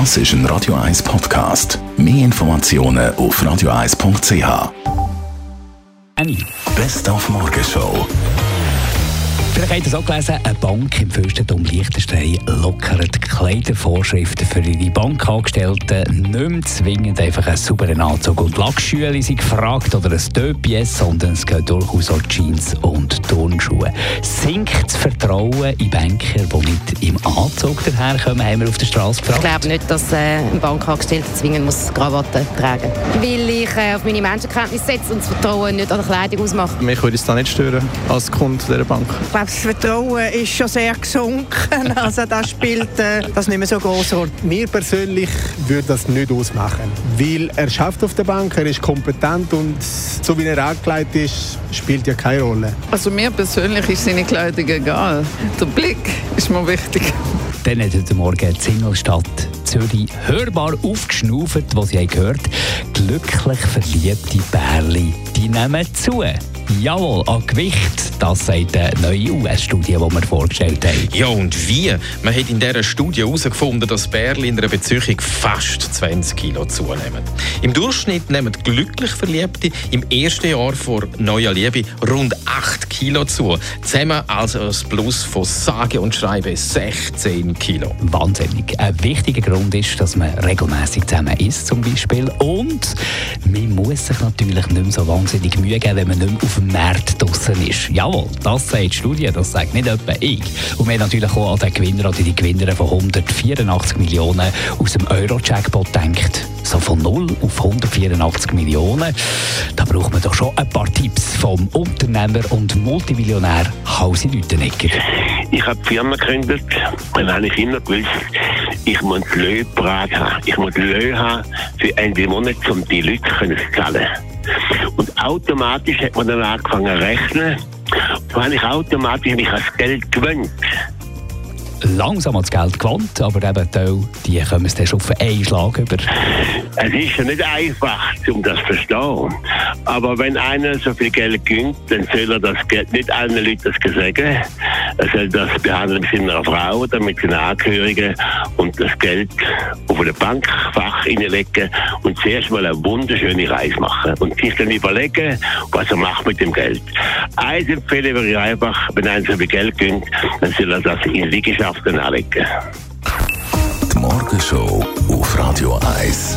Das ist ein Radio 1 Podcast. Mehr Informationen auf radio1.ch. Annie. Best auf Morgenshow. Vielleicht habt ihr es auch gelesen, eine Bank im Fürstentum Liechtenstein lockert die Kleidervorschriften für ihre Bankangestellten. Nicht mehr zwingend einfach einen sauberen Anzug und Lackschüle sind gefragt oder ein Döpies, sondern es geht durchaus auch Jeans und Turnschuhe. Sinkt das Vertrauen in Banker, die nicht im Anzug daherkommen, haben wir auf der Straße Ich gefragt. glaube nicht, dass äh, ein Bankangestellter zwingend muss Krawatte tragen muss. Weil ich äh, auf meine Menschenkenntnis setze und das Vertrauen nicht an der Kleidung ausmache. Mich würde es da nicht stören, als Kunde dieser Bank. Ich glaube, das Vertrauen ist schon sehr gesunken. Also das spielt äh, das nicht mehr so groß Rolle. Mir persönlich würde das nicht ausmachen, weil er schafft auf der Bank, er ist kompetent und so wie er angelegt ist, spielt ja keine Rolle. Also mir persönlich ist seine Kleidung egal. Der Blick ist mir wichtig. Dann hat heute Morgen die Singlestadt Zürich hörbar aufgeschnauft, wo sie gehört glücklich verliebte Bärli, die nehmen zu. Jawohl, an Gewicht, das sagt eine neue US-Studie, die wir vorgestellt haben. Ja, und wie? Man hat in dieser Studie herausgefunden, dass Bärli in einer Beziehung fast 20 Kilo zunehmen. Im Durchschnitt nehmen glücklich Verliebte im ersten Jahr vor neuer Liebe rund 8 Kilo zu. Zusammen also ein Plus von sage und schreibe 16 Kilo. Wahnsinnig. Ein wichtiger Grund ist, dass man regelmäßig zusammen isst, zum Beispiel. Und man muss sich natürlich nicht mehr so wahnsinnig Mühe geben, wenn man nicht mehr auf dem Markt draussen ist. Jawohl, das sagt die Studie, das sagt nicht etwa ich. Und wir haben natürlich auch an den Gewinner oder die Gewinnerin von 184 Millionen aus dem Euro-Jackpot gedacht. So von 0 auf 184 Millionen. Da braucht man doch schon ein paar Tipps vom Unternehmer und Multimillionär Hausi Lütenegger. Ich habe die Firma gegründet und habe ich immer gewusst, ich muss Löhnbetrag haben. Ich muss Löhne haben für Ende Monat, um die Leute zu zahlen. Automatisch hat man dann angefangen zu rechnen. So habe ich automatisch mich als Geld gewöhnt. langsam ans Geld gewandt, aber eben Teil, die kommen es dann schon auf einen Schlag über. Es ist ja nicht einfach, um das zu verstehen. Aber wenn einer so viel Geld gönnt, dann soll er das Geld nicht allen Leuten das sagen. Er soll das behandeln mit seiner Frau oder mit seinen Angehörigen und das Geld auf ein Bankfach hineinlegen und zuerst mal eine wunderschöne Reise machen und sich dann überlegen, was er macht mit dem Geld. Eins empfehle ich einfach, wenn einer so viel Geld gönnt, dann soll er das in Liegenschaften anlegen. Die Morgenshow auf Radio 1.